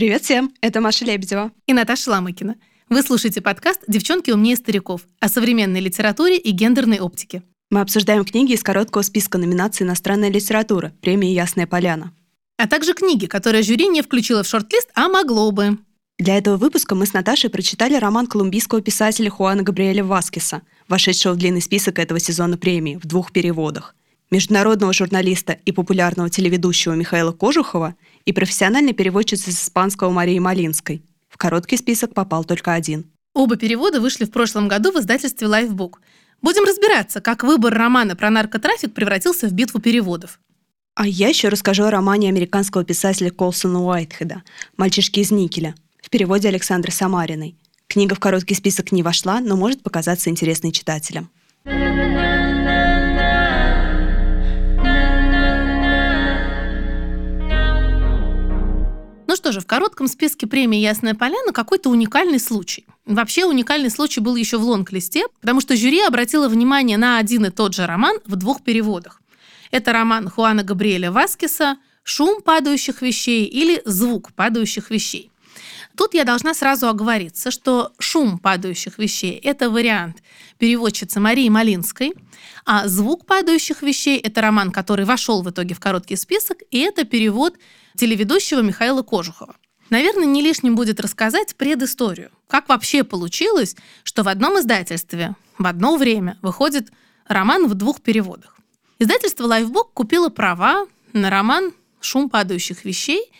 Привет всем, это Маша Лебедева. И Наташа Ламыкина. Вы слушаете подкаст «Девчонки умнее стариков» о современной литературе и гендерной оптике. Мы обсуждаем книги из короткого списка номинаций «Иностранная литература» премии «Ясная поляна». А также книги, которые жюри не включило в шорт-лист, а могло бы. Для этого выпуска мы с Наташей прочитали роман колумбийского писателя Хуана Габриэля Васкеса, вошедшего в длинный список этого сезона премии в двух переводах международного журналиста и популярного телеведущего Михаила Кожухова и профессиональной переводчицы с испанского Марии Малинской. В короткий список попал только один. Оба перевода вышли в прошлом году в издательстве Lifebook. Будем разбираться, как выбор романа про наркотрафик превратился в битву переводов. А я еще расскажу о романе американского писателя Колсона Уайтхеда «Мальчишки из никеля» в переводе Александры Самариной. Книга в короткий список не вошла, но может показаться интересной читателям. Что же, в коротком списке премии «Ясная поляна» какой-то уникальный случай. Вообще уникальный случай был еще в лонг-листе, потому что жюри обратило внимание на один и тот же роман в двух переводах. Это роман Хуана Габриэля Васкеса «Шум падающих вещей» или «Звук падающих вещей». Тут я должна сразу оговориться, что «Шум падающих вещей» — это вариант переводчицы Марии Малинской, а «Звук падающих вещей» — это роман, который вошел в итоге в короткий список, и это перевод телеведущего Михаила Кожухова. Наверное, не лишним будет рассказать предысторию. Как вообще получилось, что в одном издательстве в одно время выходит роман в двух переводах. Издательство Lifebook купило права на роман «Шум падающих вещей»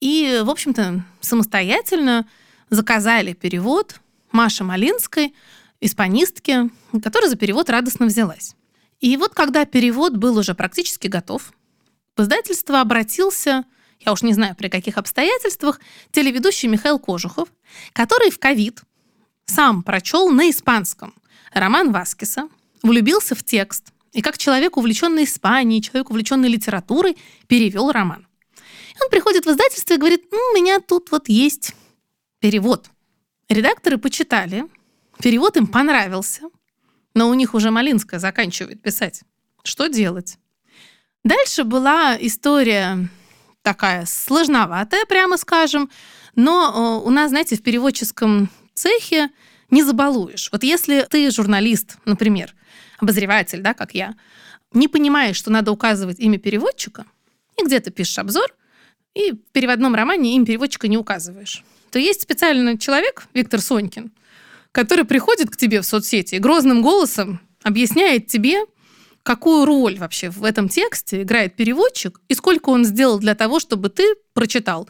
и, в общем-то, самостоятельно заказали перевод Маши Малинской, испанистки, которая за перевод радостно взялась. И вот когда перевод был уже практически готов, издательство обратился я уж не знаю при каких обстоятельствах, телеведущий Михаил Кожухов, который в ковид сам прочел на испанском роман Васкиса, влюбился в текст и как человек, увлеченный Испанией, человек, увлеченный литературой, перевел роман. И он приходит в издательство и говорит, ну, у меня тут вот есть перевод. Редакторы почитали, перевод им понравился, но у них уже Малинская заканчивает писать. Что делать? Дальше была история такая сложноватая, прямо скажем, но э, у нас, знаете, в переводческом цехе не забалуешь. Вот если ты журналист, например, обозреватель, да, как я, не понимаешь, что надо указывать имя переводчика, и где-то пишешь обзор, и в переводном романе имя переводчика не указываешь, то есть специальный человек, Виктор Сонькин, который приходит к тебе в соцсети и грозным голосом объясняет тебе, какую роль вообще в этом тексте играет переводчик и сколько он сделал для того, чтобы ты прочитал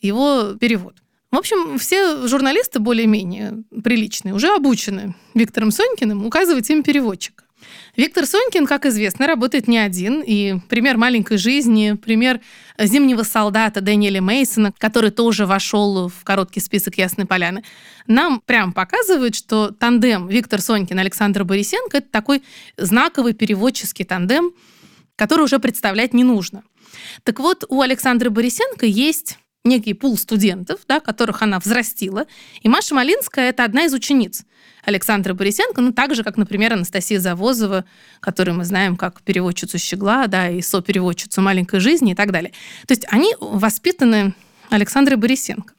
его перевод. В общем, все журналисты более-менее приличные уже обучены Виктором Сонькиным указывать им переводчика. Виктор Сонькин, как известно, работает не один. И пример маленькой жизни, пример зимнего солдата Дэниеля Мейсона, который тоже вошел в короткий список Ясной Поляны, нам прям показывает, что тандем Виктор Сонькин Александр Борисенко это такой знаковый переводческий тандем, который уже представлять не нужно. Так вот, у Александра Борисенко есть некий пул студентов, да, которых она взрастила. И Маша Малинская — это одна из учениц Александра Борисенко, ну, так же, как, например, Анастасия Завозова, которую мы знаем как переводчицу «Щегла», да, и сопереводчицу «Маленькой жизни» и так далее. То есть они воспитаны Александрой Борисенко.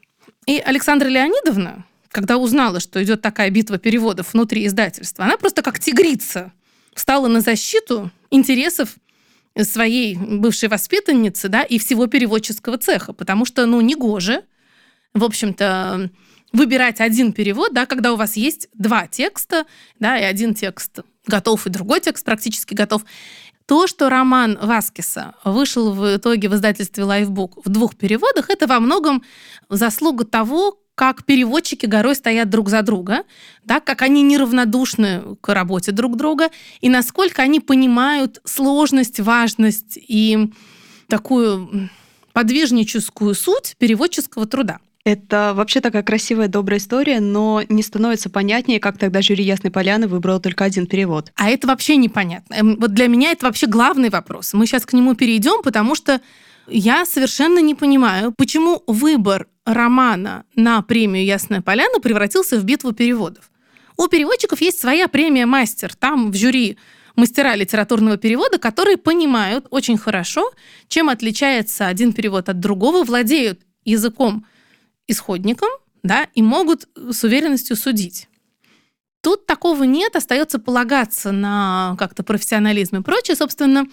И Александра Леонидовна, когда узнала, что идет такая битва переводов внутри издательства, она просто как тигрица стала на защиту интересов своей бывшей воспитанницы, да, и всего переводческого цеха, потому что, ну, не гоже, в общем-то, выбирать один перевод, да, когда у вас есть два текста, да, и один текст готов, и другой текст практически готов. То, что роман Васкиса вышел в итоге в издательстве Lifebook в двух переводах, это во многом заслуга того, как переводчики горой стоят друг за друга, да, как они неравнодушны к работе друг друга, и насколько они понимают сложность, важность и такую подвижническую суть переводческого труда. Это вообще такая красивая, добрая история, но не становится понятнее, как тогда жюри Ясной Поляны выбрал только один перевод. А это вообще непонятно. Эм, вот для меня это вообще главный вопрос. Мы сейчас к нему перейдем, потому что я совершенно не понимаю, почему выбор романа на премию «Ясная поляна» превратился в битву переводов. У переводчиков есть своя премия «Мастер». Там в жюри мастера литературного перевода, которые понимают очень хорошо, чем отличается один перевод от другого, владеют языком исходником, да, и могут с уверенностью судить. Тут такого нет, остается полагаться на как-то профессионализм и прочее. Собственно,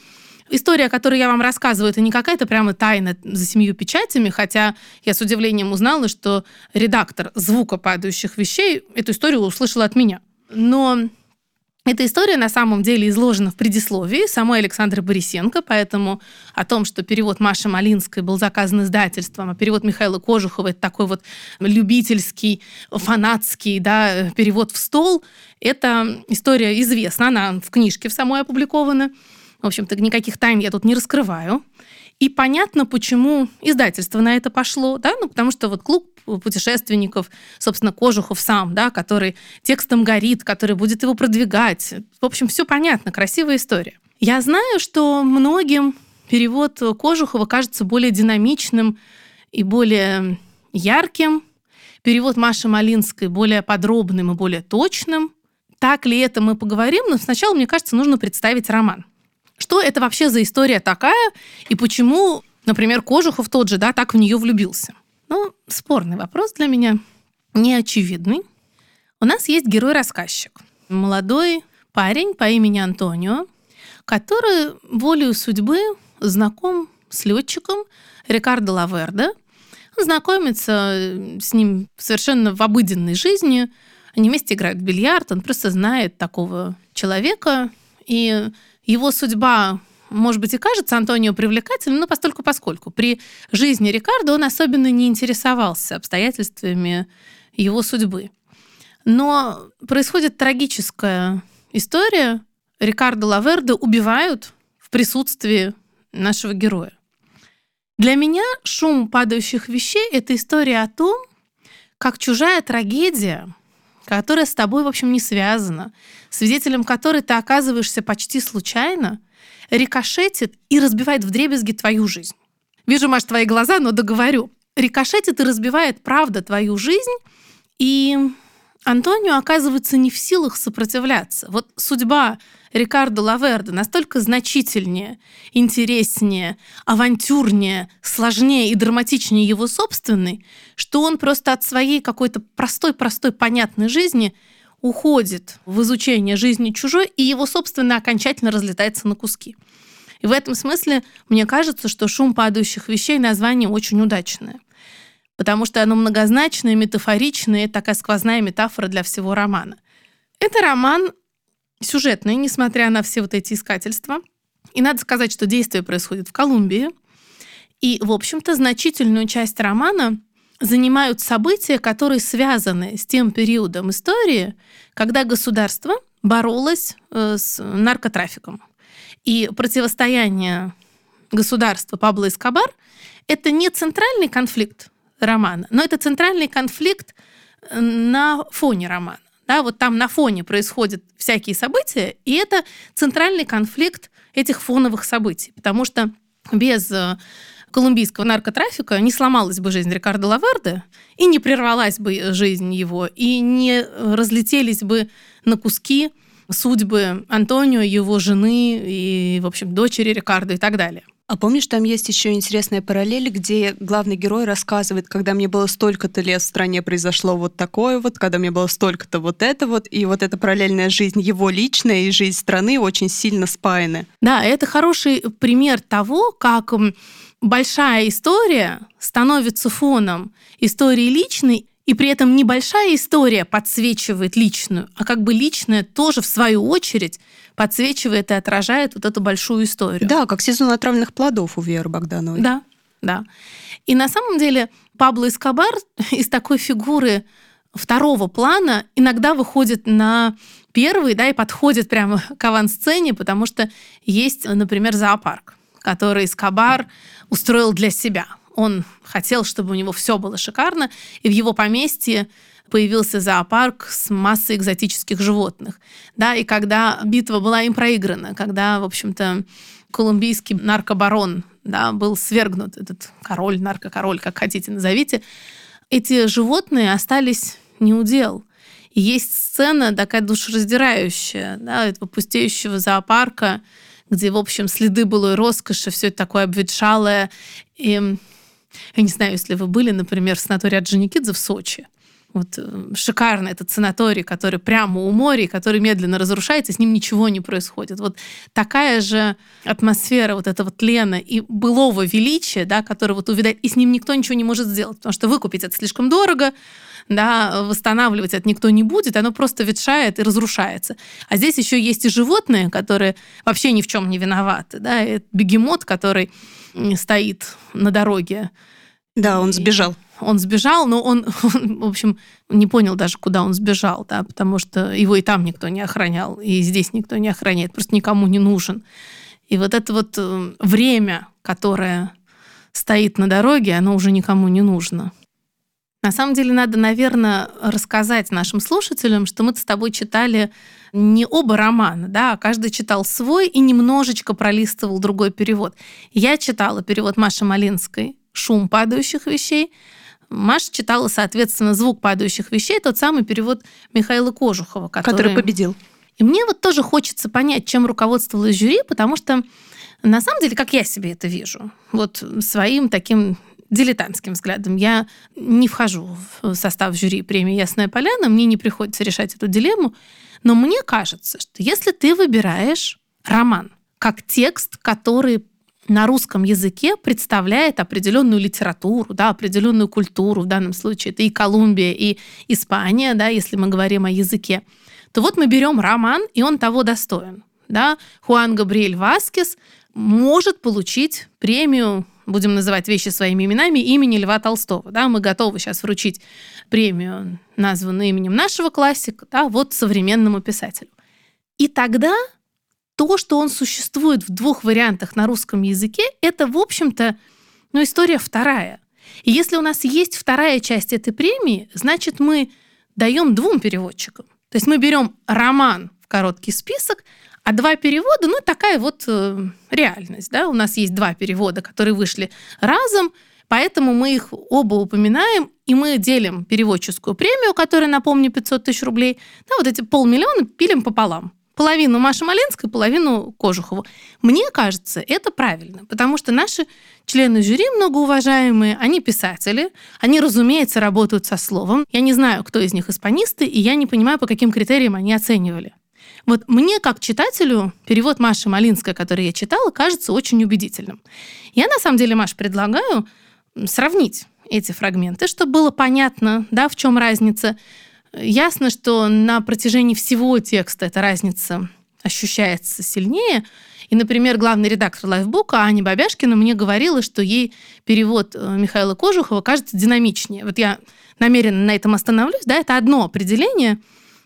история, которую я вам рассказываю, это не какая-то прямо тайна за семью печатями, хотя я с удивлением узнала, что редактор звука падающих вещей эту историю услышала от меня. Но эта история на самом деле изложена в предисловии самой Александры Борисенко, поэтому о том, что перевод Маши Малинской был заказан издательством, а перевод Михаила Кожухова — это такой вот любительский, фанатский да, перевод в стол, эта история известна, она в книжке в самой опубликована. В общем-то, никаких тайн я тут не раскрываю. И понятно, почему издательство на это пошло, да, ну, потому что вот клуб путешественников, собственно, Кожухов сам, да, который текстом горит, который будет его продвигать. В общем, все понятно, красивая история. Я знаю, что многим перевод Кожухова кажется более динамичным и более ярким, перевод Маши Малинской более подробным и более точным. Так ли это мы поговорим, но сначала, мне кажется, нужно представить роман. Что это вообще за история такая, и почему, например, Кожухов тот же, да, так в нее влюбился? Ну, спорный вопрос для меня, неочевидный. У нас есть герой-рассказчик. Молодой парень по имени Антонио, который волею судьбы знаком с летчиком Рикардо Лаверде, знакомится с ним совершенно в обыденной жизни. Они вместе играют в бильярд, он просто знает такого человека, и его судьба, может быть, и кажется Антонио привлекательным, но постольку поскольку. При жизни Рикардо он особенно не интересовался обстоятельствами его судьбы. Но происходит трагическая история. Рикардо Лаверде убивают в присутствии нашего героя. Для меня шум падающих вещей — это история о том, как чужая трагедия — которая с тобой, в общем, не связана, свидетелем которой ты оказываешься почти случайно, рикошетит и разбивает в дребезги твою жизнь. Вижу, Маш, твои глаза, но договорю. Рикошетит и разбивает правда твою жизнь, и Антонио оказывается не в силах сопротивляться. Вот судьба Рикардо Лаверда настолько значительнее, интереснее, авантюрнее, сложнее и драматичнее его собственной, что он просто от своей какой-то простой-простой понятной жизни уходит в изучение жизни чужой, и его собственно окончательно разлетается на куски. И в этом смысле мне кажется, что «Шум падающих вещей» название очень удачное. Потому что оно многозначное, метафоричное, такая сквозная метафора для всего романа. Это роман сюжетный, несмотря на все вот эти искательства. И надо сказать, что действие происходит в Колумбии. И, в общем-то, значительную часть романа занимают события, которые связаны с тем периодом истории, когда государство боролось э, с наркотрафиком. И противостояние государства Пабло Эскобар – это не центральный конфликт романа, но это центральный конфликт э, на фоне романа. Да, вот там на фоне происходят всякие события, и это центральный конфликт этих фоновых событий, потому что без э, колумбийского наркотрафика не сломалась бы жизнь Рикардо Лаверде, и не прервалась бы жизнь его, и не разлетелись бы на куски судьбы Антонио, его жены и, в общем, дочери Рикардо и так далее. А помнишь, там есть еще интересная параллель, где главный герой рассказывает, когда мне было столько-то лет в стране произошло вот такое вот, когда мне было столько-то вот это вот, и вот эта параллельная жизнь его личная и жизнь страны очень сильно спаяны. Да, это хороший пример того, как большая история становится фоном истории личной, и при этом небольшая история подсвечивает личную, а как бы личная тоже, в свою очередь, подсвечивает и отражает вот эту большую историю. Да, как сезон отравленных плодов у Веры Богдановой. Да, да. И на самом деле Пабло Эскобар из такой фигуры второго плана иногда выходит на первый, да, и подходит прямо к авансцене, потому что есть, например, зоопарк, который Эскобар устроил для себя. Он хотел, чтобы у него все было шикарно, и в его поместье появился зоопарк с массой экзотических животных. Да, и когда битва была им проиграна, когда, в общем-то, колумбийский наркобарон да, был свергнут, этот король, наркокороль, как хотите назовите, эти животные остались неудел. И есть сцена такая душераздирающая, да, этого пустеющего зоопарка, где, в общем, следы былой роскоши, все это такое обветшалое. И Я не знаю, если вы были, например, в санатории Орджоникидзе в Сочи. Вот э, шикарный этот санаторий, который прямо у моря, который медленно разрушается, с ним ничего не происходит. Вот такая же атмосфера вот этого тлена и былого величия, да, который вот увидать, и с ним никто ничего не может сделать, потому что выкупить это слишком дорого, да, восстанавливать это никто не будет, оно просто ветшает и разрушается. А здесь еще есть и животные, которые вообще ни в чем не виноваты, да, и бегемот, который стоит на дороге. Да, он сбежал. Он сбежал, но он, он, в общем, не понял даже, куда он сбежал, да, потому что его и там никто не охранял, и здесь никто не охраняет, просто никому не нужен. И вот это вот э, время, которое стоит на дороге, оно уже никому не нужно. На самом деле надо, наверное, рассказать нашим слушателям, что мы с тобой читали не оба романа, да, а каждый читал свой и немножечко пролистывал другой перевод. Я читала перевод Маши Малинской «Шум падающих вещей», Маша читала, соответственно, «Звук падающих вещей», тот самый перевод Михаила Кожухова, который... Который победил. И мне вот тоже хочется понять, чем руководствовалось жюри, потому что на самом деле, как я себе это вижу, вот своим таким дилетантским взглядом. Я не вхожу в состав жюри премии «Ясная поляна», мне не приходится решать эту дилемму, но мне кажется, что если ты выбираешь роман как текст, который на русском языке представляет определенную литературу, да, определенную культуру, в данном случае это и Колумбия, и Испания, да, если мы говорим о языке, то вот мы берем роман, и он того достоин. Да? Хуан Габриэль Васкес может получить премию будем называть вещи своими именами, имени Льва Толстого. Да, мы готовы сейчас вручить премию, названную именем нашего классика, да, вот современному писателю. И тогда то, что он существует в двух вариантах на русском языке, это, в общем-то, ну, история вторая. И если у нас есть вторая часть этой премии, значит, мы даем двум переводчикам. То есть мы берем роман в короткий список, а два перевода, ну, такая вот э, реальность, да, у нас есть два перевода, которые вышли разом, поэтому мы их оба упоминаем, и мы делим переводческую премию, которая, напомню, 500 тысяч рублей, да, вот эти полмиллиона пилим пополам. Половину Маши Малинской, половину Кожухову. Мне кажется, это правильно, потому что наши члены жюри многоуважаемые, они писатели, они, разумеется, работают со словом. Я не знаю, кто из них испанисты, и я не понимаю, по каким критериям они оценивали. Вот мне, как читателю, перевод Маши Малинской, который я читала, кажется очень убедительным. Я, на самом деле, Маш, предлагаю сравнить эти фрагменты, чтобы было понятно, да, в чем разница. Ясно, что на протяжении всего текста эта разница ощущается сильнее. И, например, главный редактор лайфбука Аня Бабяшкина мне говорила, что ей перевод э, Михаила Кожухова кажется динамичнее. Вот я намеренно на этом остановлюсь. Да, это одно определение,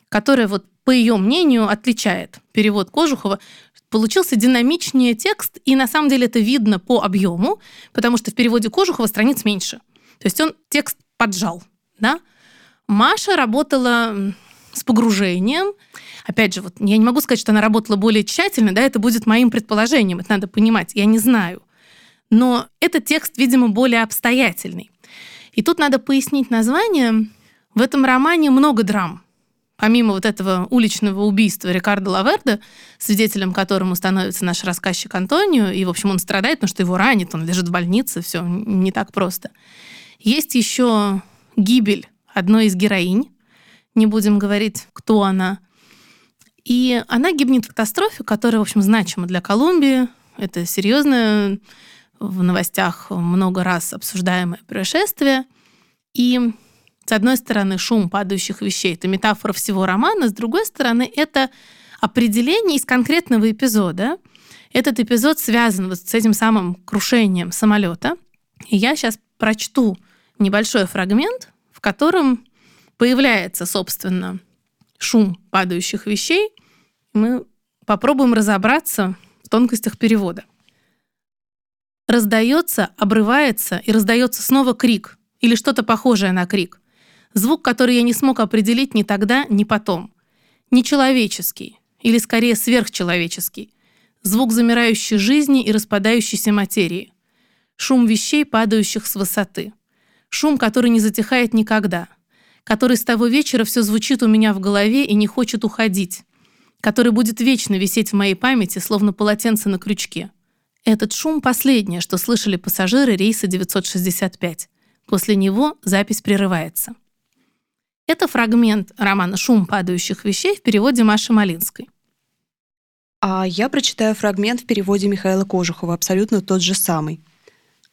которое вот по ее мнению, отличает перевод Кожухова. Получился динамичнее текст, и на самом деле это видно по объему, потому что в переводе Кожухова страниц меньше. То есть он текст поджал. Да? Маша работала с погружением. Опять же, вот я не могу сказать, что она работала более тщательно, да, это будет моим предположением, это надо понимать, я не знаю. Но этот текст, видимо, более обстоятельный. И тут надо пояснить название. В этом романе много драм помимо вот этого уличного убийства Рикардо Лаверда, свидетелем которому становится наш рассказчик Антонио, и, в общем, он страдает, потому что его ранит, он лежит в больнице, все не так просто. Есть еще гибель одной из героинь, не будем говорить, кто она. И она гибнет в катастрофе, которая, в общем, значима для Колумбии. Это серьезное в новостях много раз обсуждаемое происшествие. И с одной стороны, шум падающих вещей — это метафора всего романа, с другой стороны, это определение из конкретного эпизода. Этот эпизод связан вот с этим самым крушением самолета. И я сейчас прочту небольшой фрагмент, в котором появляется, собственно, шум падающих вещей. Мы попробуем разобраться в тонкостях перевода. Раздается, обрывается и раздается снова крик или что-то похожее на крик. Звук, который я не смог определить ни тогда, ни потом. Нечеловеческий, или скорее сверхчеловеческий. Звук замирающей жизни и распадающейся материи. Шум вещей, падающих с высоты. Шум, который не затихает никогда. Который с того вечера все звучит у меня в голове и не хочет уходить. Который будет вечно висеть в моей памяти, словно полотенце на крючке. Этот шум – последнее, что слышали пассажиры рейса 965. После него запись прерывается. Это фрагмент романа «Шум падающих вещей» в переводе Маши Малинской. А я прочитаю фрагмент в переводе Михаила Кожухова, абсолютно тот же самый.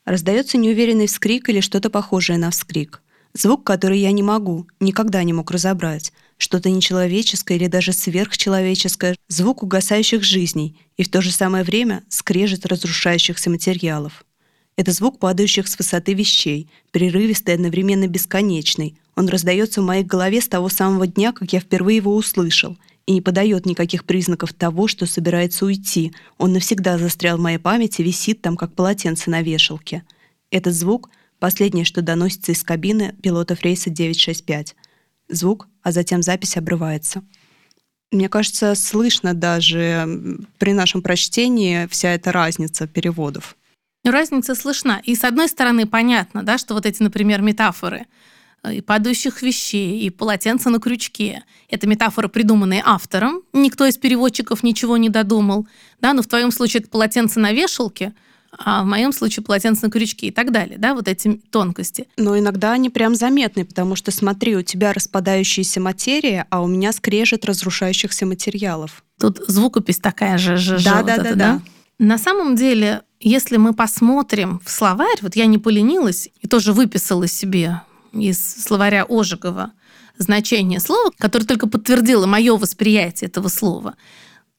Раздается неуверенный вскрик или что-то похожее на вскрик. Звук, который я не могу, никогда не мог разобрать. Что-то нечеловеческое или даже сверхчеловеческое. Звук угасающих жизней и в то же самое время скрежет разрушающихся материалов. Это звук падающих с высоты вещей, прерывистый одновременно бесконечный. Он раздается в моей голове с того самого дня, как я впервые его услышал, и не подает никаких признаков того, что собирается уйти. Он навсегда застрял в моей памяти, висит там, как полотенце на вешалке. Этот звук — последнее, что доносится из кабины пилотов рейса 965. Звук, а затем запись обрывается. Мне кажется, слышно даже при нашем прочтении вся эта разница переводов. Разница слышна. И с одной стороны понятно, да, что вот эти, например, метафоры — и падающих вещей, и полотенца на крючке. Это метафоры, придуманные автором. Никто из переводчиков ничего не додумал. Да, но в твоем случае это полотенце на вешалке, а в моем случае полотенце на крючке и так далее, да, вот эти тонкости. Но иногда они прям заметны, потому что смотри, у тебя распадающаяся материя, а у меня скрежет разрушающихся материалов. Тут звукопись такая же, же, да, же, да, вот да, это, да. На самом деле, если мы посмотрим в словарь, вот я не поленилась и тоже выписала себе из словаря Ожегова значение слова, которое только подтвердило мое восприятие этого слова.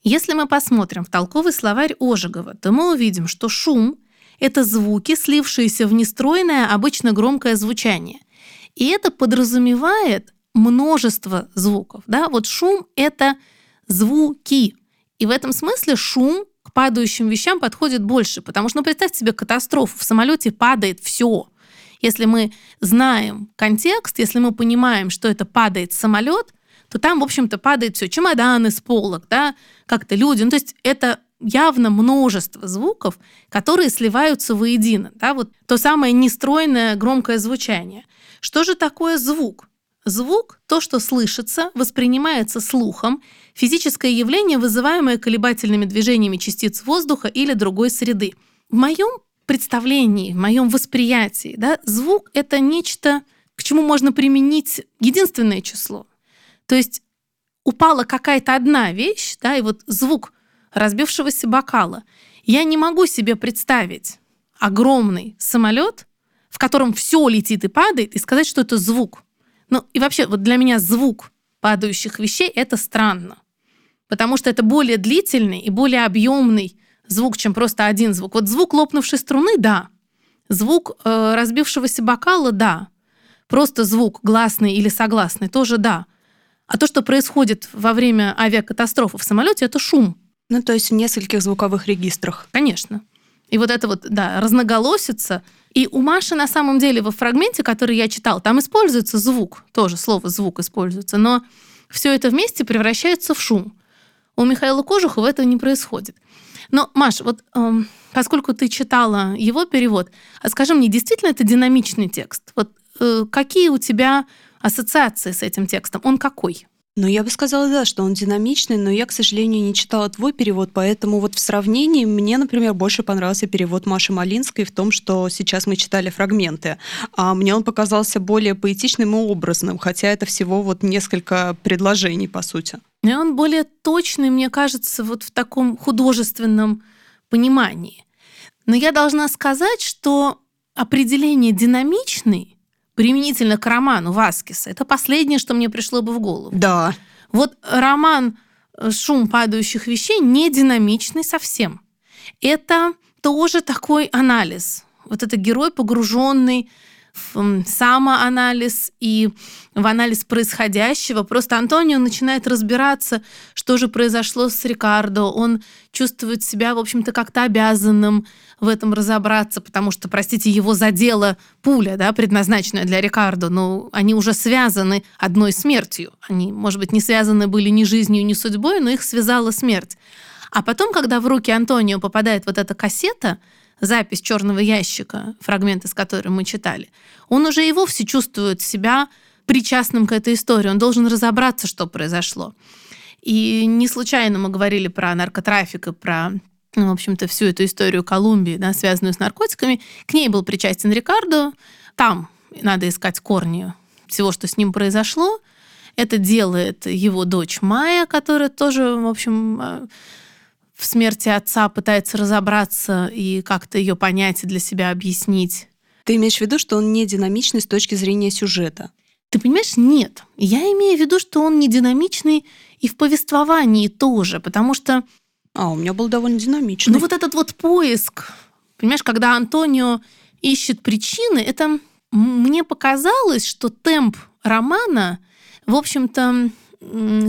Если мы посмотрим в толковый словарь Ожегова, то мы увидим, что шум — это звуки, слившиеся в нестройное, обычно громкое звучание. И это подразумевает множество звуков. Да? Вот шум — это звуки. И в этом смысле шум к падающим вещам подходит больше, потому что, ну, представьте себе катастрофу. В самолете падает все. Если мы знаем контекст, если мы понимаем, что это падает самолет, то там, в общем-то, падает все, чемоданы с полок, да, как-то люди. Ну, то есть это явно множество звуков, которые сливаются воедино. Да, вот то самое нестройное громкое звучание. Что же такое звук? Звук — то, что слышится, воспринимается слухом, физическое явление, вызываемое колебательными движениями частиц воздуха или другой среды. В моем представлении, в моем восприятии, да, звук — это нечто, к чему можно применить единственное число. То есть упала какая-то одна вещь, да, и вот звук разбившегося бокала. Я не могу себе представить огромный самолет, в котором все летит и падает, и сказать, что это звук. Ну и вообще, вот для меня звук падающих вещей — это странно. Потому что это более длительный и более объемный звук, чем просто один звук. Вот звук лопнувшей струны, да. Звук э, разбившегося бокала, да. Просто звук гласный или согласный, тоже да. А то, что происходит во время авиакатастрофы в самолете, это шум. Ну, то есть в нескольких звуковых регистрах. Конечно. И вот это вот, да, разноголосица. И у Маши на самом деле во фрагменте, который я читал, там используется звук, тоже слово звук используется, но все это вместе превращается в шум. У Михаила Кожухова этого не происходит. Но, Маш, вот эм, поскольку ты читала его перевод, а скажи мне, действительно это динамичный текст? Вот э, какие у тебя ассоциации с этим текстом? Он какой? Ну, я бы сказала, да, что он динамичный, но я, к сожалению, не читала твой перевод, поэтому вот в сравнении мне, например, больше понравился перевод Маши Малинской в том, что сейчас мы читали фрагменты. А мне он показался более поэтичным и образным, хотя это всего вот несколько предложений, по сути. И он более точный, мне кажется, вот в таком художественном понимании. Но я должна сказать, что определение «динамичный» применительно к роману Васкиса, это последнее, что мне пришло бы в голову. Да. Вот роман э, «Шум падающих вещей» не динамичный совсем. Это тоже такой анализ. Вот это герой, погруженный в самоанализ и в анализ происходящего. Просто Антонио начинает разбираться, что же произошло с Рикардо. Он чувствует себя, в общем-то, как-то обязанным в этом разобраться, потому что, простите, его задела пуля, да, предназначенная для Рикардо, но они уже связаны одной смертью. Они, может быть, не связаны были ни жизнью, ни судьбой, но их связала смерть. А потом, когда в руки Антонио попадает вот эта кассета, запись черного ящика, фрагмент из которой мы читали, он уже и вовсе чувствует себя причастным к этой истории. Он должен разобраться, что произошло. И не случайно мы говорили про наркотрафик и про ну, в общем-то, всю эту историю Колумбии, да, связанную с наркотиками. К ней был причастен Рикардо. Там надо искать корни всего, что с ним произошло. Это делает его дочь Майя, которая тоже, в общем, э, в смерти отца пытается разобраться и как-то ее понять и для себя объяснить. Ты имеешь в виду, что он не динамичный с точки зрения сюжета? Ты понимаешь, нет. Я имею в виду, что он не динамичный и в повествовании тоже, потому что... А, у меня был довольно динамичный. Ну вот этот вот поиск, понимаешь, когда Антонио ищет причины, это мне показалось, что темп романа, в общем-то,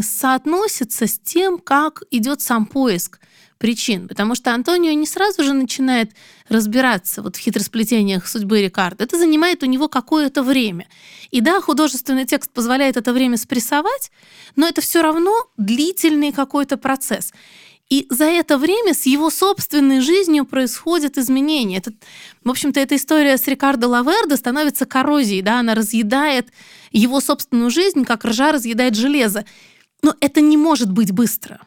соотносится с тем, как идет сам поиск причин. Потому что Антонио не сразу же начинает разбираться вот в хитросплетениях судьбы Рикардо. Это занимает у него какое-то время. И да, художественный текст позволяет это время спрессовать, но это все равно длительный какой-то процесс. И за это время с его собственной жизнью происходят изменения. Это, в общем-то, эта история с Рикардо Лавердо становится коррозией, да, она разъедает его собственную жизнь, как ржа разъедает железо. Но это не может быть быстро.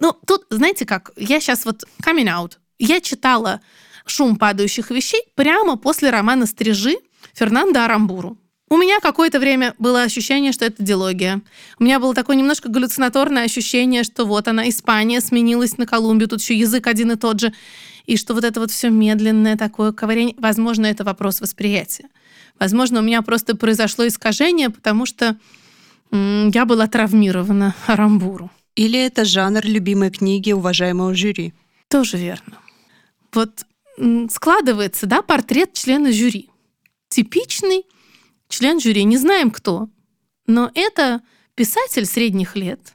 Ну, тут, знаете как, я сейчас вот coming out. Я читала «Шум падающих вещей» прямо после романа «Стрижи» Фернандо Арамбуру. У меня какое-то время было ощущение, что это дилогия. У меня было такое немножко галлюцинаторное ощущение, что вот она, Испания, сменилась на Колумбию, тут еще язык один и тот же, и что вот это вот все медленное такое ковыряние, возможно, это вопрос восприятия. Возможно, у меня просто произошло искажение, потому что я была травмирована Арамбуру. Или это жанр любимой книги уважаемого жюри? Тоже верно. Вот складывается, да, портрет члена жюри. Типичный член жюри, не знаем кто, но это писатель средних лет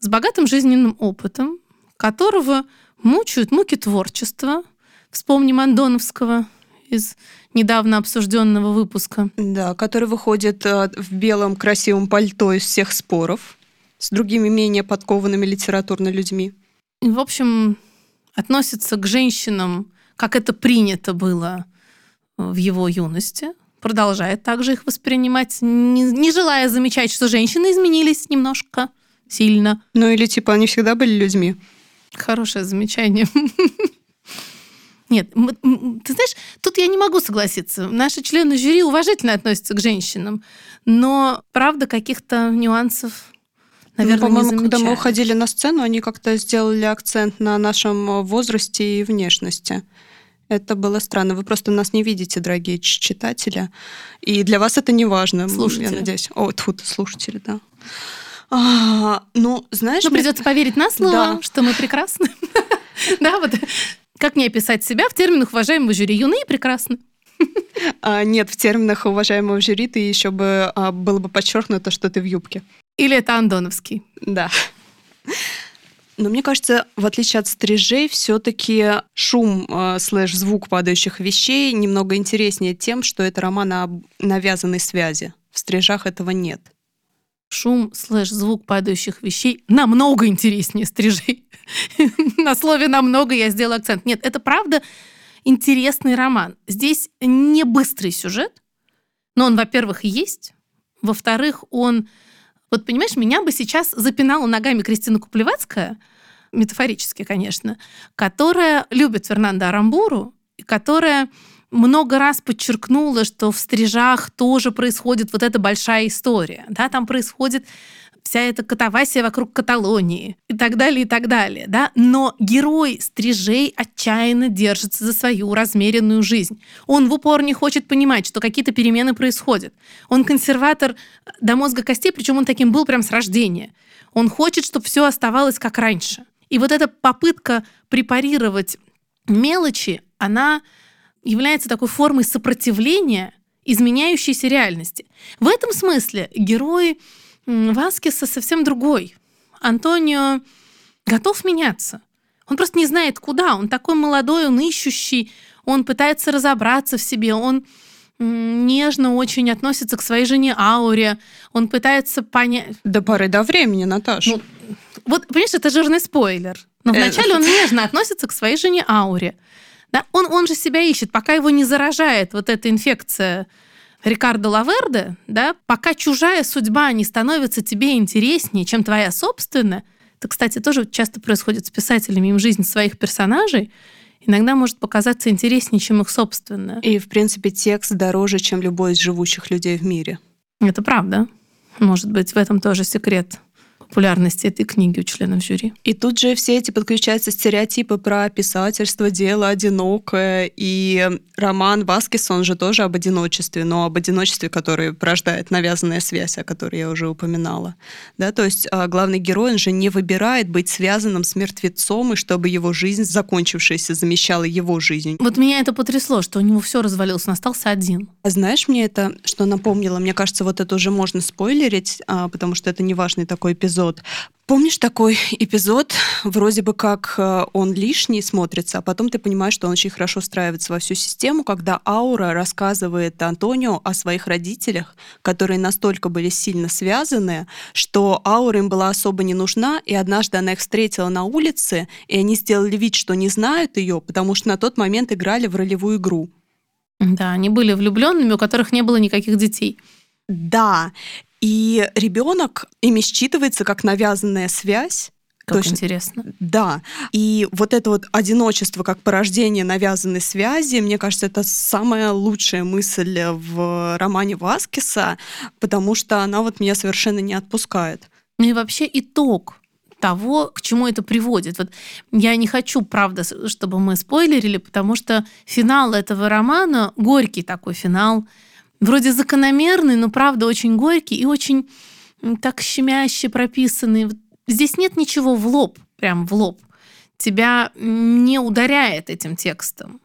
с богатым жизненным опытом, которого мучают муки творчества. Вспомним Андоновского из недавно обсужденного выпуска. Да, который выходит э, в белом красивом пальто из всех споров с другими менее подкованными литературно людьми. В общем, относится к женщинам, как это принято было в его юности, продолжает также их воспринимать, не, не желая замечать, что женщины изменились немножко сильно. Ну или типа они всегда были людьми. Хорошее замечание. Нет, ты знаешь, тут я не могу согласиться. Наши члены жюри уважительно относятся к женщинам, но правда каких-то нюансов наверное, ну, по-моему, когда мы уходили на сцену, они как-то сделали акцент на нашем э, возрасте и внешности. Это было странно. Вы просто нас не видите, дорогие читатели. И для вас это не важно. Слушатели. Я надеюсь. О, тут слушатели, да. А, ну, знаешь... Ну, мне... придется поверить на слово, да. что мы прекрасны. Да, вот как мне описать себя в терминах уважаемого жюри? Юны и прекрасны. А, нет, в терминах уважаемого жюри ты еще бы а, было бы подчеркнуто, что ты в юбке. Или это Андоновский? Да. Но мне кажется, в отличие от стрижей, все-таки шум э, слэш звук падающих вещей немного интереснее тем, что это роман о навязанной связи. В стрижах этого нет. Шум слэш звук падающих вещей намного интереснее стрижей. На слове намного я сделала акцент. Нет, это правда интересный роман. Здесь не быстрый сюжет, но он, во-первых, есть. Во-вторых, он вот, понимаешь, меня бы сейчас запинала ногами Кристина Куплевацкая, метафорически, конечно, которая любит Фернандо Арамбуру, и которая много раз подчеркнула, что в стрижах тоже происходит вот эта большая история. Да, там происходит вся эта катавасия вокруг Каталонии и так далее, и так далее. Да? Но герой стрижей отчаянно держится за свою размеренную жизнь. Он в упор не хочет понимать, что какие-то перемены происходят. Он консерватор до мозга костей, причем он таким был прям с рождения. Он хочет, чтобы все оставалось как раньше. И вот эта попытка препарировать мелочи, она является такой формой сопротивления изменяющейся реальности. В этом смысле герои Васкиса совсем другой. Антонио готов меняться. Он просто не знает, куда. Он такой молодой, он ищущий, он пытается разобраться в себе, он нежно очень относится к своей жене Ауре, он пытается понять... До поры до времени, Наташа. Ну, вот, понимаешь, это жирный спойлер. Но э, вначале он нежно относится к своей жене Ауре. Да? Он, он же себя ищет, пока его не заражает вот эта инфекция Рикардо Лаверде, да, пока чужая судьба не становится тебе интереснее, чем твоя собственная, Это, кстати, тоже часто происходит с писателями. Им жизнь своих персонажей иногда может показаться интереснее, чем их собственная. И, в принципе, текст дороже, чем любой из живущих людей в мире. Это правда. Может быть, в этом тоже секрет популярности этой книги у членов жюри. И тут же все эти подключаются стереотипы про писательство, дело одинокое, и роман Васкис, он же тоже об одиночестве, но об одиночестве, которое порождает навязанная связь, о которой я уже упоминала. Да, то есть а, главный герой, он же не выбирает быть связанным с мертвецом, и чтобы его жизнь, закончившаяся, замещала его жизнь. Вот меня это потрясло, что у него все развалилось, он остался один. А знаешь, мне это что напомнило? Мне кажется, вот это уже можно спойлерить, а, потому что это не важный такой эпизод эпизод. Помнишь такой эпизод, вроде бы как э, он лишний смотрится, а потом ты понимаешь, что он очень хорошо встраивается во всю систему, когда Аура рассказывает Антонио о своих родителях, которые настолько были сильно связаны, что Аура им была особо не нужна, и однажды она их встретила на улице, и они сделали вид, что не знают ее, потому что на тот момент играли в ролевую игру. Да, они были влюбленными, у которых не было никаких детей. Да, и ребенок ими считывается как навязанная связь. Как Точно. интересно. Да. И вот это вот одиночество как порождение навязанной связи, мне кажется, это самая лучшая мысль в романе Васкиса, потому что она вот меня совершенно не отпускает. Ну и вообще итог того, к чему это приводит. Вот я не хочу, правда, чтобы мы спойлерили, потому что финал этого романа горький такой финал, вроде закономерный, но правда очень горький и очень так щемяще прописанный. Здесь нет ничего в лоб, прям в лоб. Тебя не ударяет этим текстом.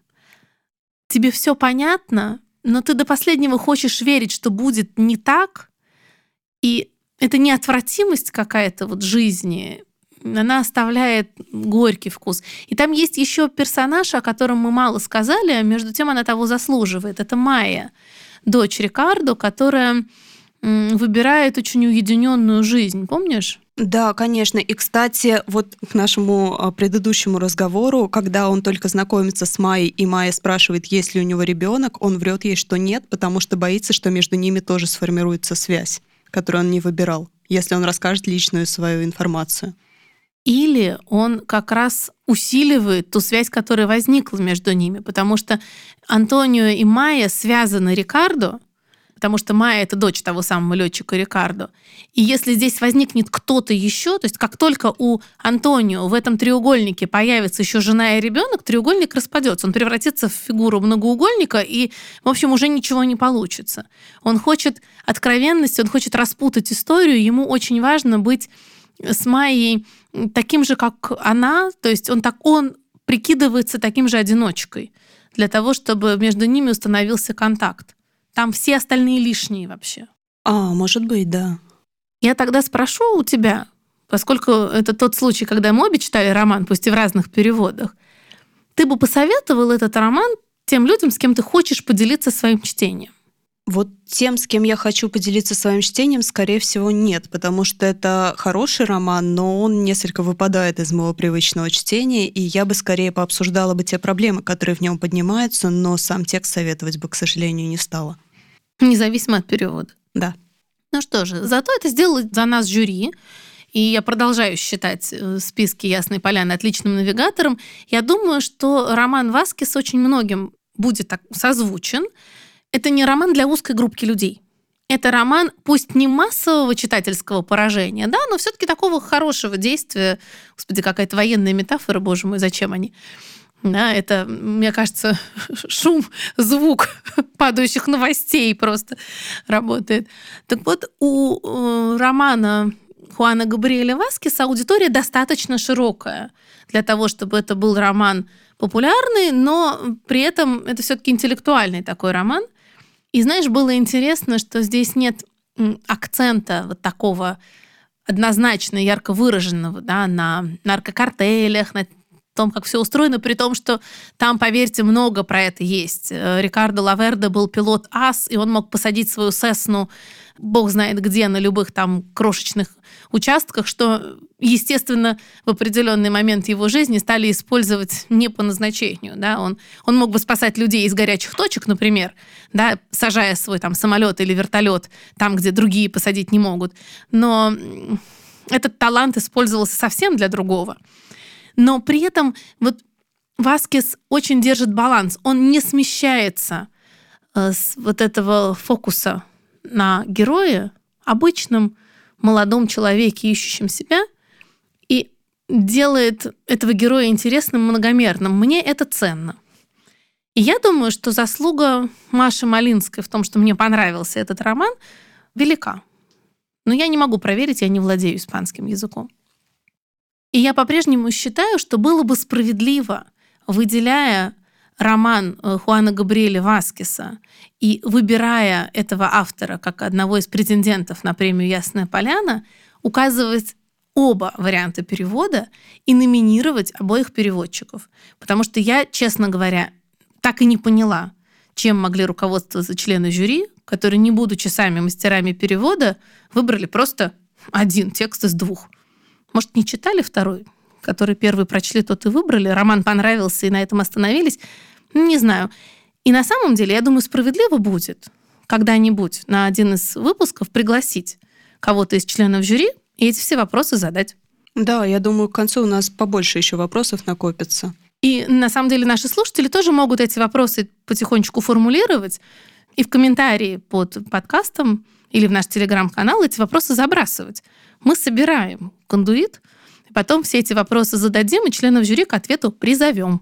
Тебе все понятно, но ты до последнего хочешь верить, что будет не так. И это неотвратимость какая-то вот жизни, она оставляет горький вкус. И там есть еще персонаж, о котором мы мало сказали, а между тем она того заслуживает. Это Майя дочь Рикардо, которая выбирает очень уединенную жизнь, помнишь? Да, конечно. И, кстати, вот к нашему а, предыдущему разговору, когда он только знакомится с Майей, и Майя спрашивает, есть ли у него ребенок, он врет ей, что нет, потому что боится, что между ними тоже сформируется связь, которую он не выбирал, если он расскажет личную свою информацию. Или он как раз усиливает ту связь, которая возникла между ними, потому что Антонио и Майя связаны Рикардо, потому что Майя это дочь того самого летчика Рикардо. И если здесь возникнет кто-то еще, то есть как только у Антонио в этом треугольнике появится еще жена и ребенок, треугольник распадется, он превратится в фигуру многоугольника, и, в общем, уже ничего не получится. Он хочет откровенности, он хочет распутать историю, ему очень важно быть с Майей таким же, как она, то есть он так он прикидывается таким же одиночкой для того, чтобы между ними установился контакт. Там все остальные лишние вообще. А, может быть, да. Я тогда спрошу у тебя, поскольку это тот случай, когда мы обе читали роман, пусть и в разных переводах, ты бы посоветовал этот роман тем людям, с кем ты хочешь поделиться своим чтением? Вот тем, с кем я хочу поделиться своим чтением, скорее всего, нет, потому что это хороший роман, но он несколько выпадает из моего привычного чтения, и я бы скорее пообсуждала бы те проблемы, которые в нем поднимаются, но сам текст советовать бы, к сожалению, не стала. Независимо от перевода. Да. Ну что же, зато это сделало за нас жюри, и я продолжаю считать э, списки «Ясной поляны» отличным навигатором. Я думаю, что роман Васкис очень многим будет так созвучен, это не роман для узкой группки людей. Это роман, пусть не массового читательского поражения, да, но все-таки такого хорошего действия. Господи, какая-то военная метафора, боже мой, зачем они? Да, это, мне кажется, шум, звук падающих новостей просто работает. Так вот, у э, романа Хуана Габриэля Васкиса аудитория достаточно широкая для того, чтобы это был роман популярный, но при этом это все-таки интеллектуальный такой роман – и знаешь, было интересно, что здесь нет акцента вот такого однозначно ярко выраженного да, на наркокартелях, на том, как все устроено, при том, что там, поверьте, много про это есть. Э, Рикардо Лаверде был пилот АС, и он мог посадить свою Сесну бог знает где, на любых там крошечных участках, что, естественно, в определенный момент его жизни стали использовать не по назначению. Да? Он, он мог бы спасать людей из горячих точек, например, да, сажая свой там самолет или вертолет там, где другие посадить не могут. Но этот талант использовался совсем для другого. Но при этом вот Васкис очень держит баланс. Он не смещается э, с вот этого фокуса на герое, обычном молодом человеке, ищущем себя, и делает этого героя интересным, многомерным. Мне это ценно. И я думаю, что заслуга Маши Малинской в том, что мне понравился этот роман, велика. Но я не могу проверить, я не владею испанским языком. И я по-прежнему считаю, что было бы справедливо, выделяя роман э, Хуана Габриэля Васкиса и выбирая этого автора как одного из претендентов на премию «Ясная поляна», указывать оба варианта перевода и номинировать обоих переводчиков. Потому что я, честно говоря, так и не поняла, чем могли руководствоваться члены жюри, которые, не будучи сами мастерами перевода, выбрали просто один текст из двух. Может, не читали второй, который первый прочли, тот и выбрали, роман понравился и на этом остановились. Не знаю. И на самом деле, я думаю, справедливо будет когда-нибудь на один из выпусков пригласить кого-то из членов жюри и эти все вопросы задать. Да, я думаю, к концу у нас побольше еще вопросов накопится. И на самом деле наши слушатели тоже могут эти вопросы потихонечку формулировать и в комментарии под подкастом или в наш телеграм-канал эти вопросы забрасывать. Мы собираем кондуит, потом все эти вопросы зададим и членов жюри к ответу призовем.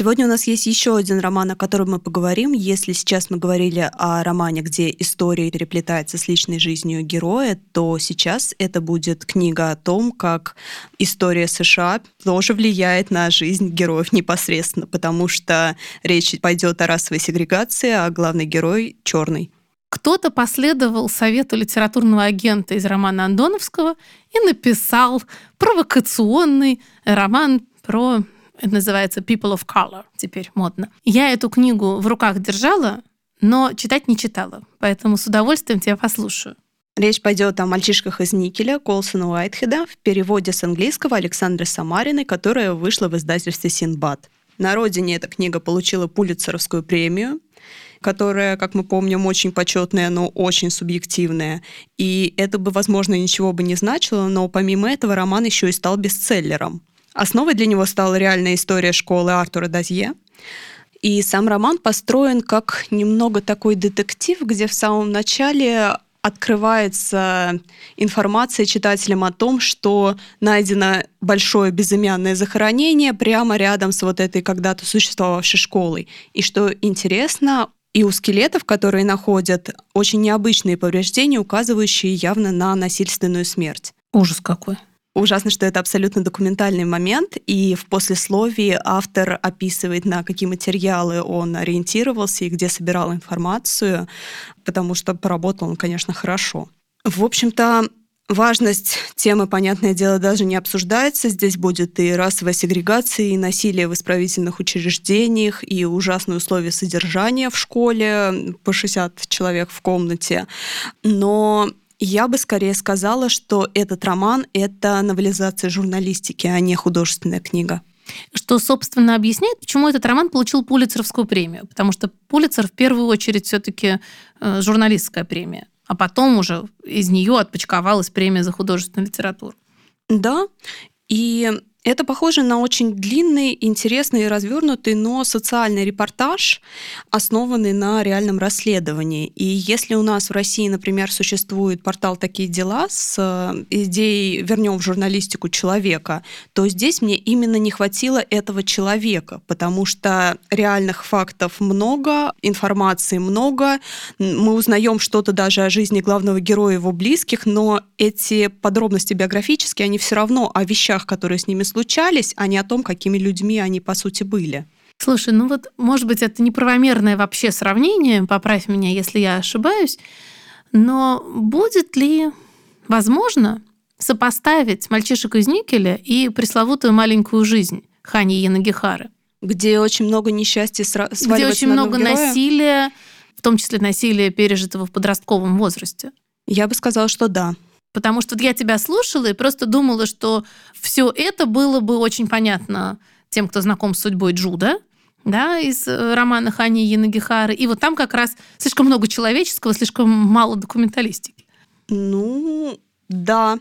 Сегодня у нас есть еще один роман, о котором мы поговорим. Если сейчас мы говорили о романе, где история переплетается с личной жизнью героя, то сейчас это будет книга о том, как история США тоже влияет на жизнь героев непосредственно, потому что речь пойдет о расовой сегрегации, а главный герой черный. Кто-то последовал совету литературного агента из романа Андоновского и написал провокационный роман про это называется People of Color, теперь модно. Я эту книгу в руках держала, но читать не читала, поэтому с удовольствием тебя послушаю. Речь пойдет о мальчишках из Никеля Колсона Уайтхеда в переводе с английского Александры Самариной, которая вышла в издательстве Синбад. На родине эта книга получила Пулитцеровскую премию, которая, как мы помним, очень почетная, но очень субъективная. И это бы, возможно, ничего бы не значило, но помимо этого роман еще и стал бестселлером. Основой для него стала реальная история школы Артура Дазье. И сам роман построен как немного такой детектив, где в самом начале открывается информация читателям о том, что найдено большое безымянное захоронение прямо рядом с вот этой когда-то существовавшей школой. И что интересно, и у скелетов, которые находят, очень необычные повреждения, указывающие явно на насильственную смерть. Ужас какой. Ужасно, что это абсолютно документальный момент, и в послесловии автор описывает, на какие материалы он ориентировался и где собирал информацию, потому что поработал он, конечно, хорошо. В общем-то, Важность темы, понятное дело, даже не обсуждается. Здесь будет и расовая сегрегация, и насилие в исправительных учреждениях, и ужасные условия содержания в школе, по 60 человек в комнате. Но я бы скорее сказала, что этот роман — это новелизация журналистики, а не художественная книга. Что, собственно, объясняет, почему этот роман получил Пулицеровскую премию. Потому что Пулицер в первую очередь все-таки э, журналистская премия, а потом уже из нее отпочковалась премия за художественную литературу. Да, и это похоже на очень длинный, интересный и развернутый, но социальный репортаж, основанный на реальном расследовании. И если у нас в России, например, существует портал «Такие дела» с э, идеей «Вернем в журналистику человека», то здесь мне именно не хватило этого человека, потому что реальных фактов много, информации много, мы узнаем что-то даже о жизни главного героя и его близких, но эти подробности биографические, они все равно о вещах, которые с ними случались, а не о том, какими людьми они по сути были. Слушай, ну вот, может быть, это неправомерное вообще сравнение, поправь меня, если я ошибаюсь, но будет ли возможно сопоставить «Мальчишек из Никеля» и пресловутую «Маленькую жизнь» Хани Янагихары? Где очень много несчастья сваливается Где очень на много героя. насилия, в том числе насилия, пережитого в подростковом возрасте. Я бы сказала, что да. Потому что вот я тебя слушала и просто думала, что все это было бы очень понятно тем, кто знаком с судьбой Джуда, да, из э, романа Хани Янагихары. И вот там как раз слишком много человеческого, слишком мало документалистики. Ну, да,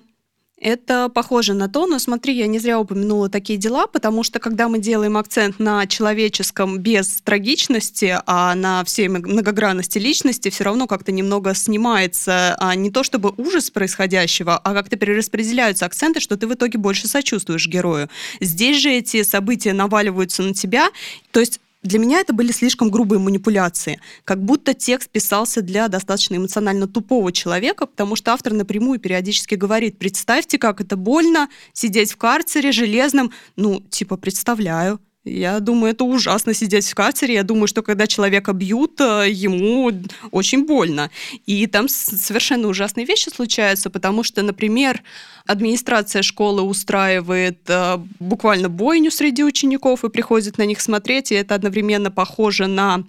это похоже на то, но смотри, я не зря упомянула такие дела, потому что когда мы делаем акцент на человеческом без трагичности, а на всей многогранности личности, все равно как-то немного снимается а не то чтобы ужас происходящего, а как-то перераспределяются акценты, что ты в итоге больше сочувствуешь герою. Здесь же эти события наваливаются на тебя, то есть для меня это были слишком грубые манипуляции, как будто текст писался для достаточно эмоционально тупого человека, потому что автор напрямую периодически говорит, представьте, как это больно сидеть в карцере железном, ну, типа, представляю. Я думаю, это ужасно сидеть в карцере. Я думаю, что когда человека бьют, э, ему очень больно. И там совершенно ужасные вещи случаются, потому что, например, администрация школы устраивает э, буквально бойню среди учеников и приходит на них смотреть, и это одновременно похоже на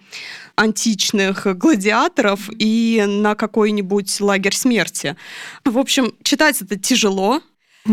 античных гладиаторов и на какой-нибудь лагерь смерти. В общем, читать это тяжело,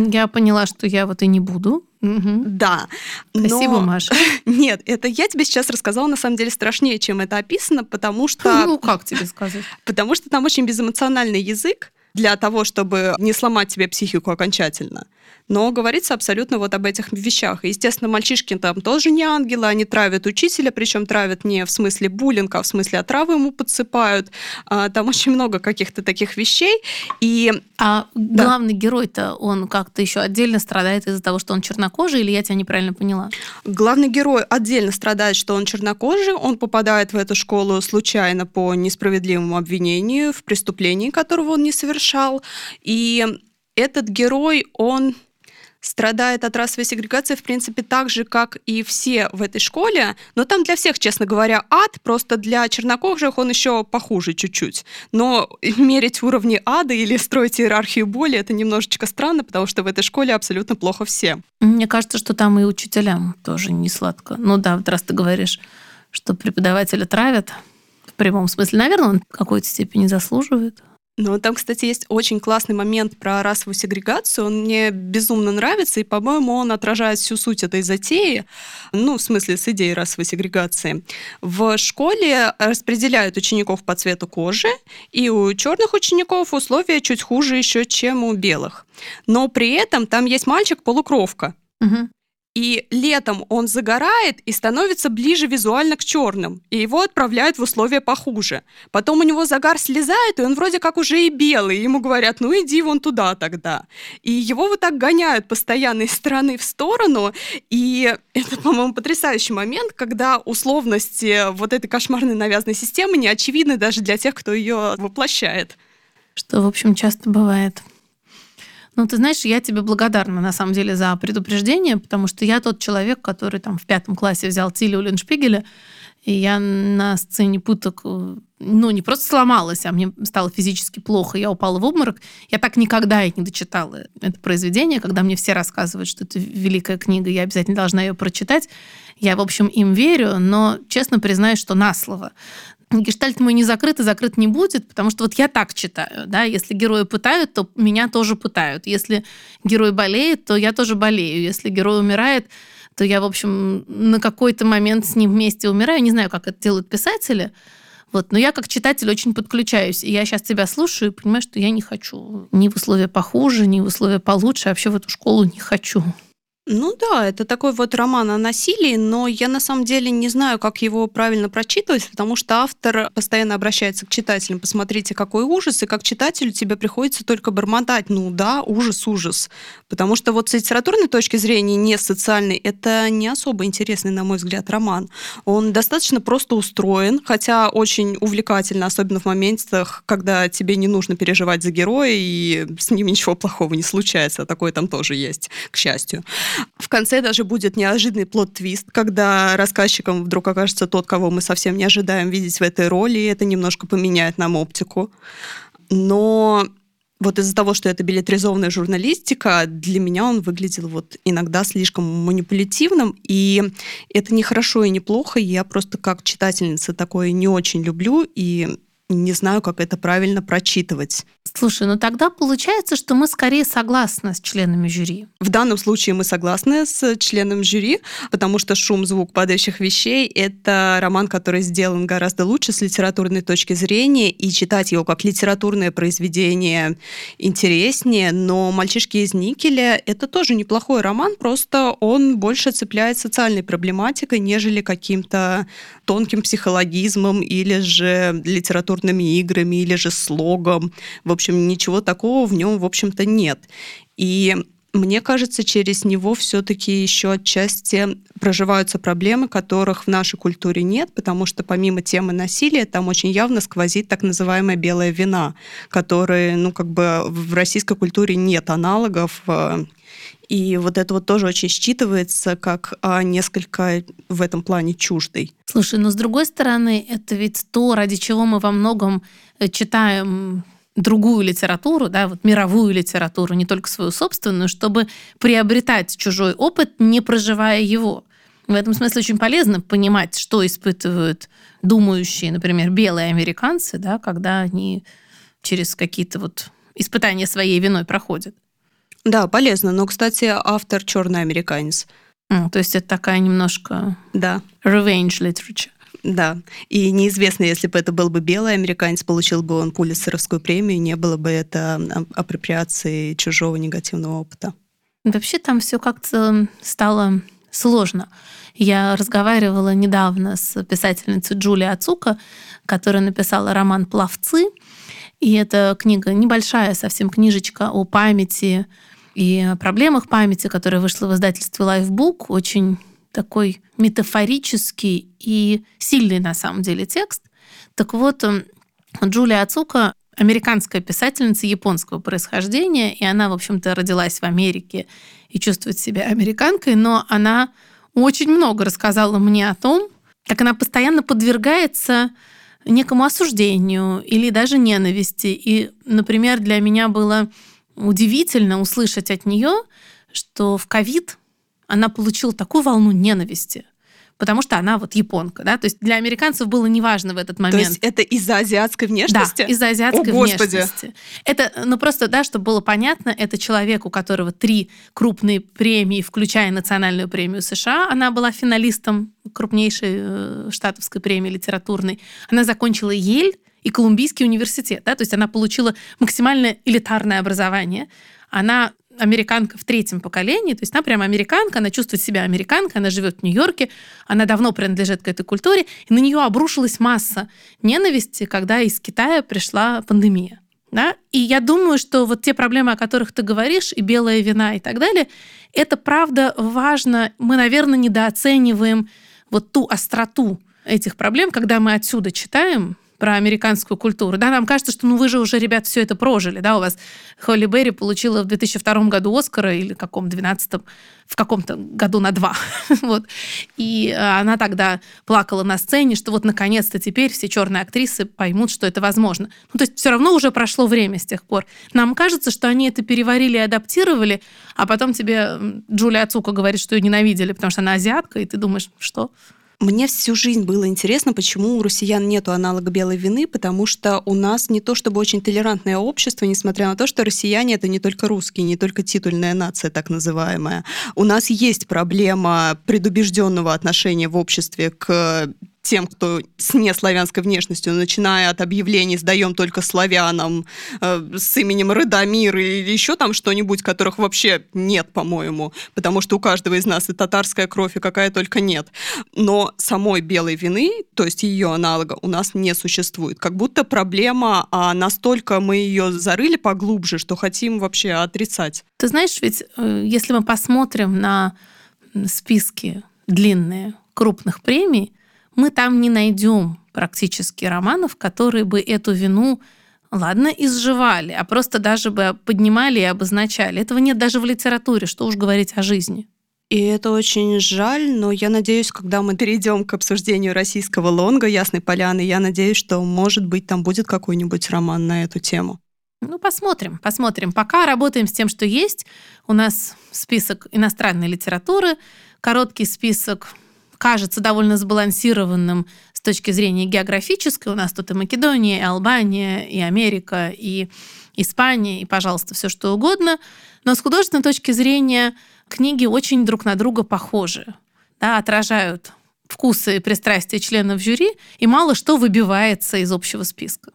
я поняла, что я вот и не буду. Угу. Да. Спасибо, но... Маша. Нет, это я тебе сейчас рассказала, на самом деле, страшнее, чем это описано, потому что... Ну, как тебе сказать? Потому что там очень безэмоциональный язык для того, чтобы не сломать тебе психику окончательно но говорится абсолютно вот об этих вещах. И, естественно, мальчишки там тоже не ангелы, они травят учителя, причем травят не в смысле буллинга, а в смысле отравы ему подсыпают. А, там очень много каких-то таких вещей. И... А да. главный герой-то, он как-то еще отдельно страдает из-за того, что он чернокожий, или я тебя неправильно поняла? Главный герой отдельно страдает, что он чернокожий, он попадает в эту школу случайно по несправедливому обвинению в преступлении, которого он не совершал. И этот герой, он страдает от расовой сегрегации, в принципе, так же, как и все в этой школе, но там для всех, честно говоря, ад, просто для чернокожих он еще похуже чуть-чуть. Но мерить уровни ада или строить иерархию боли, это немножечко странно, потому что в этой школе абсолютно плохо все. Мне кажется, что там и учителям тоже не сладко. Ну да, вот раз ты говоришь, что преподавателя травят, в прямом смысле, наверное, он в какой-то степени заслуживает. Но там, кстати, есть очень классный момент про расовую сегрегацию. Он мне безумно нравится, и, по-моему, он отражает всю суть этой затеи, ну, в смысле, с идеей расовой сегрегации. В школе распределяют учеников по цвету кожи, и у черных учеников условия чуть хуже еще, чем у белых. Но при этом там есть мальчик-полукровка. Угу. И летом он загорает и становится ближе визуально к черным, и его отправляют в условия похуже. Потом у него загар слезает, и он вроде как уже и белый, и ему говорят, ну иди вон туда тогда. И его вот так гоняют постоянно из стороны в сторону, и это, по-моему, потрясающий момент, когда условности вот этой кошмарной навязанной системы не очевидны даже для тех, кто ее воплощает. Что, в общем, часто бывает. Ну, ты знаешь, я тебе благодарна, на самом деле, за предупреждение, потому что я тот человек, который там в пятом классе взял Тилю Леншпигеля, и я на сцене пыток, э, ну, не просто сломалась, а мне стало физически плохо, я упала в обморок. Я так никогда и не дочитала это произведение, когда мне все рассказывают, что это великая книга, я обязательно должна ее прочитать. Я, в общем, им верю, но честно признаюсь, что на слово гештальт мой не закрыт и закрыт не будет, потому что вот я так читаю, да, если герои пытают, то меня тоже пытают. Если герой болеет, то я тоже болею. Если герой умирает, то я, в общем, на какой-то момент с ним вместе умираю. Не знаю, как это делают писатели, вот, но я как читатель очень подключаюсь. И я сейчас тебя слушаю и понимаю, что я не хочу ни в условия похуже, ни в условия получше. Я вообще в эту школу не хочу. Ну да, это такой вот роман о насилии, но я на самом деле не знаю, как его правильно прочитывать, потому что автор постоянно обращается к читателям. Посмотрите, какой ужас, и как читателю тебе приходится только бормотать. Ну да, ужас, ужас. Потому что вот с литературной точки зрения, не социальной, это не особо интересный, на мой взгляд, роман. Он достаточно просто устроен, хотя очень увлекательно, особенно в моментах, когда тебе не нужно переживать за героя, и с ним ничего плохого не случается. Такое там тоже есть, к счастью. В конце даже будет неожиданный плод-твист, когда рассказчиком вдруг окажется тот, кого мы совсем не ожидаем видеть в этой роли, и это немножко поменяет нам оптику. Но вот из-за того, что это билетризованная журналистика, для меня он выглядел вот иногда слишком манипулятивным, и это не хорошо и не плохо, я просто как читательница такое не очень люблю, и не знаю, как это правильно прочитывать. Слушай, ну тогда получается, что мы скорее согласны с членами жюри. В данном случае мы согласны с членом жюри, потому что «Шум, звук падающих вещей» — это роман, который сделан гораздо лучше с литературной точки зрения, и читать его как литературное произведение интереснее, но «Мальчишки из Никеля» — это тоже неплохой роман, просто он больше цепляет социальной проблематикой, нежели каким-то тонким психологизмом или же литературными играми, или же слогом. В общем, ничего такого в нем, в общем-то, нет. И мне кажется, через него все-таки еще отчасти проживаются проблемы, которых в нашей культуре нет, потому что помимо темы насилия там очень явно сквозит так называемая белая вина, которой, ну, как бы в российской культуре нет аналогов. И вот это вот тоже очень считывается как а, несколько в этом плане чуждый. Слушай, но с другой стороны, это ведь то, ради чего мы во многом э, читаем другую литературу, да, вот мировую литературу, не только свою собственную, чтобы приобретать чужой опыт, не проживая его. В этом смысле очень полезно понимать, что испытывают думающие, например, белые американцы, да, когда они через какие-то вот испытания своей виной проходят. Да, полезно. Но, кстати, автор черный американец. То есть это такая немножко да. revenge literature. Да, и неизвестно, если бы это был бы белый американец, получил бы он Пулитцеровскую премию, не было бы это апроприации чужого негативного опыта. Вообще там все как-то стало сложно. Я разговаривала недавно с писательницей Джулией Ацука, которая написала роман «Пловцы», и эта книга небольшая совсем книжечка о памяти и проблемах памяти, которая вышла в издательстве Lifebook, очень такой метафорический и сильный на самом деле текст. Так вот, эм, Джулия Ацука американская писательница японского происхождения, и она, в общем-то, родилась в Америке и чувствует себя американкой, но она очень много рассказала мне о том, как она постоянно подвергается некому осуждению или даже ненависти. И, например, для меня было удивительно услышать от нее, что в ковид она получила такую волну ненависти потому что она вот японка, да, то есть для американцев было неважно в этот момент. То есть это из-за азиатской внешности? Да, из-за азиатской О, внешности. Это, ну просто, да, чтобы было понятно, это человек, у которого три крупные премии, включая национальную премию США, она была финалистом крупнейшей э, штатовской премии литературной. Она закончила Ель и Колумбийский университет, да, то есть она получила максимально элитарное образование. Она американка в третьем поколении, то есть она прямо американка, она чувствует себя американкой, она живет в Нью-Йорке, она давно принадлежит к этой культуре, и на нее обрушилась масса ненависти, когда из Китая пришла пандемия. Да? И я думаю, что вот те проблемы, о которых ты говоришь, и белая вина и так далее, это правда важно. Мы, наверное, недооцениваем вот ту остроту этих проблем, когда мы отсюда читаем, про американскую культуру. Да, нам кажется, что ну вы же уже, ребят, все это прожили. Да, у вас Холли Берри получила в 2002 году Оскара или каком 12 в каком-то году на два. вот. И э, она тогда плакала на сцене, что вот наконец-то теперь все черные актрисы поймут, что это возможно. Ну, то есть все равно уже прошло время с тех пор. Нам кажется, что они это переварили и адаптировали, а потом тебе Джулия Ацука говорит, что ее ненавидели, потому что она азиатка, и ты думаешь, что? Мне всю жизнь было интересно, почему у россиян нету аналога белой вины, потому что у нас не то чтобы очень толерантное общество, несмотря на то, что россияне это не только русские, не только титульная нация так называемая. У нас есть проблема предубежденного отношения в обществе к тем, кто с неславянской внешностью, начиная от объявлений «сдаем только славянам», э, с именем Радомир или еще там что-нибудь, которых вообще нет, по-моему, потому что у каждого из нас и татарская кровь, и какая только нет. Но самой белой вины, то есть ее аналога, у нас не существует. Как будто проблема, а настолько мы ее зарыли поглубже, что хотим вообще отрицать. Ты знаешь, ведь э, если мы посмотрим на списки длинные крупных премий, мы там не найдем практически романов, которые бы эту вину ладно, изживали, а просто даже бы поднимали и обозначали. Этого нет даже в литературе, что уж говорить о жизни. И это очень жаль, но я надеюсь, когда мы перейдем к обсуждению российского лонга «Ясной поляны», я надеюсь, что, может быть, там будет какой-нибудь роман на эту тему. Ну, посмотрим, посмотрим. Пока работаем с тем, что есть. У нас список иностранной литературы, короткий список кажется довольно сбалансированным с точки зрения географической. У нас тут и Македония, и Албания, и Америка, и Испания, и, пожалуйста, все что угодно. Но с художественной точки зрения книги очень друг на друга похожи, да, отражают вкусы и пристрастия членов жюри, и мало что выбивается из общего списка.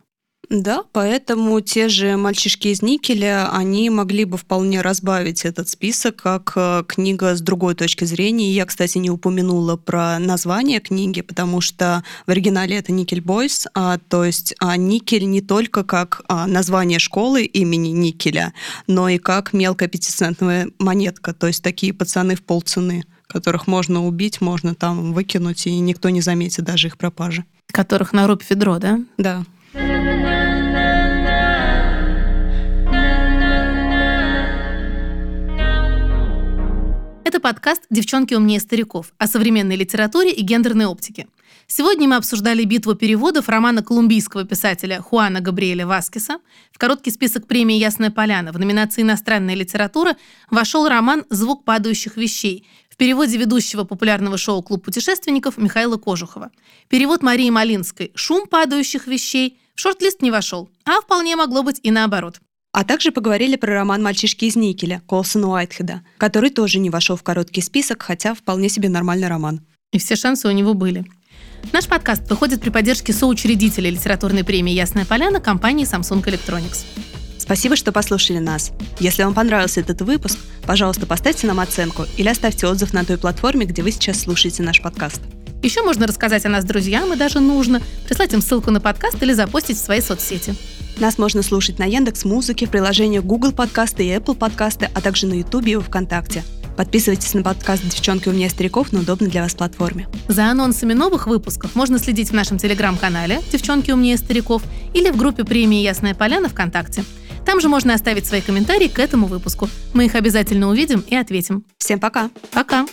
Да, поэтому те же «Мальчишки из никеля», они могли бы вполне разбавить этот список как э, книга с другой точки зрения. Я, кстати, не упомянула про название книги, потому что в оригинале это «Никель Бойс», а, то есть а, никель не только как а, название школы имени Никеля, но и как мелкая пятицентная монетка, то есть такие пацаны в полцены которых можно убить, можно там выкинуть, и никто не заметит даже их пропажи. Которых на рубь ведро, да? Да. Это подкаст «Девчонки умнее стариков» о современной литературе и гендерной оптике. Сегодня мы обсуждали битву переводов романа колумбийского писателя Хуана Габриэля Васкеса. В короткий список премии «Ясная поляна» в номинации «Иностранная литература» вошел роман «Звук падающих вещей» в переводе ведущего популярного шоу «Клуб путешественников» Михаила Кожухова. Перевод Марии Малинской «Шум падающих вещей» в шорт-лист не вошел, а вполне могло быть и наоборот. А также поговорили про роман «Мальчишки из Никеля» Колсона Уайтхеда, который тоже не вошел в короткий список, хотя вполне себе нормальный роман. И все шансы у него были. Наш подкаст выходит при поддержке соучредителя литературной премии «Ясная поляна» компании Samsung Electronics. Спасибо, что послушали нас. Если вам понравился этот выпуск, пожалуйста, поставьте нам оценку или оставьте отзыв на той платформе, где вы сейчас слушаете наш подкаст. Еще можно рассказать о нас друзьям, и даже нужно прислать им ссылку на подкаст или запостить в свои соцсети. Нас можно слушать на Яндекс Музыке, в приложениях Google Подкасты и Apple Подкасты, а также на YouTube и ВКонтакте. Подписывайтесь на подкаст «Девчонки у меня стариков» на удобной для вас платформе. За анонсами новых выпусков можно следить в нашем телеграм-канале «Девчонки умнее стариков» или в группе премии «Ясная поляна» ВКонтакте. Там же можно оставить свои комментарии к этому выпуску. Мы их обязательно увидим и ответим. Всем пока! Пока!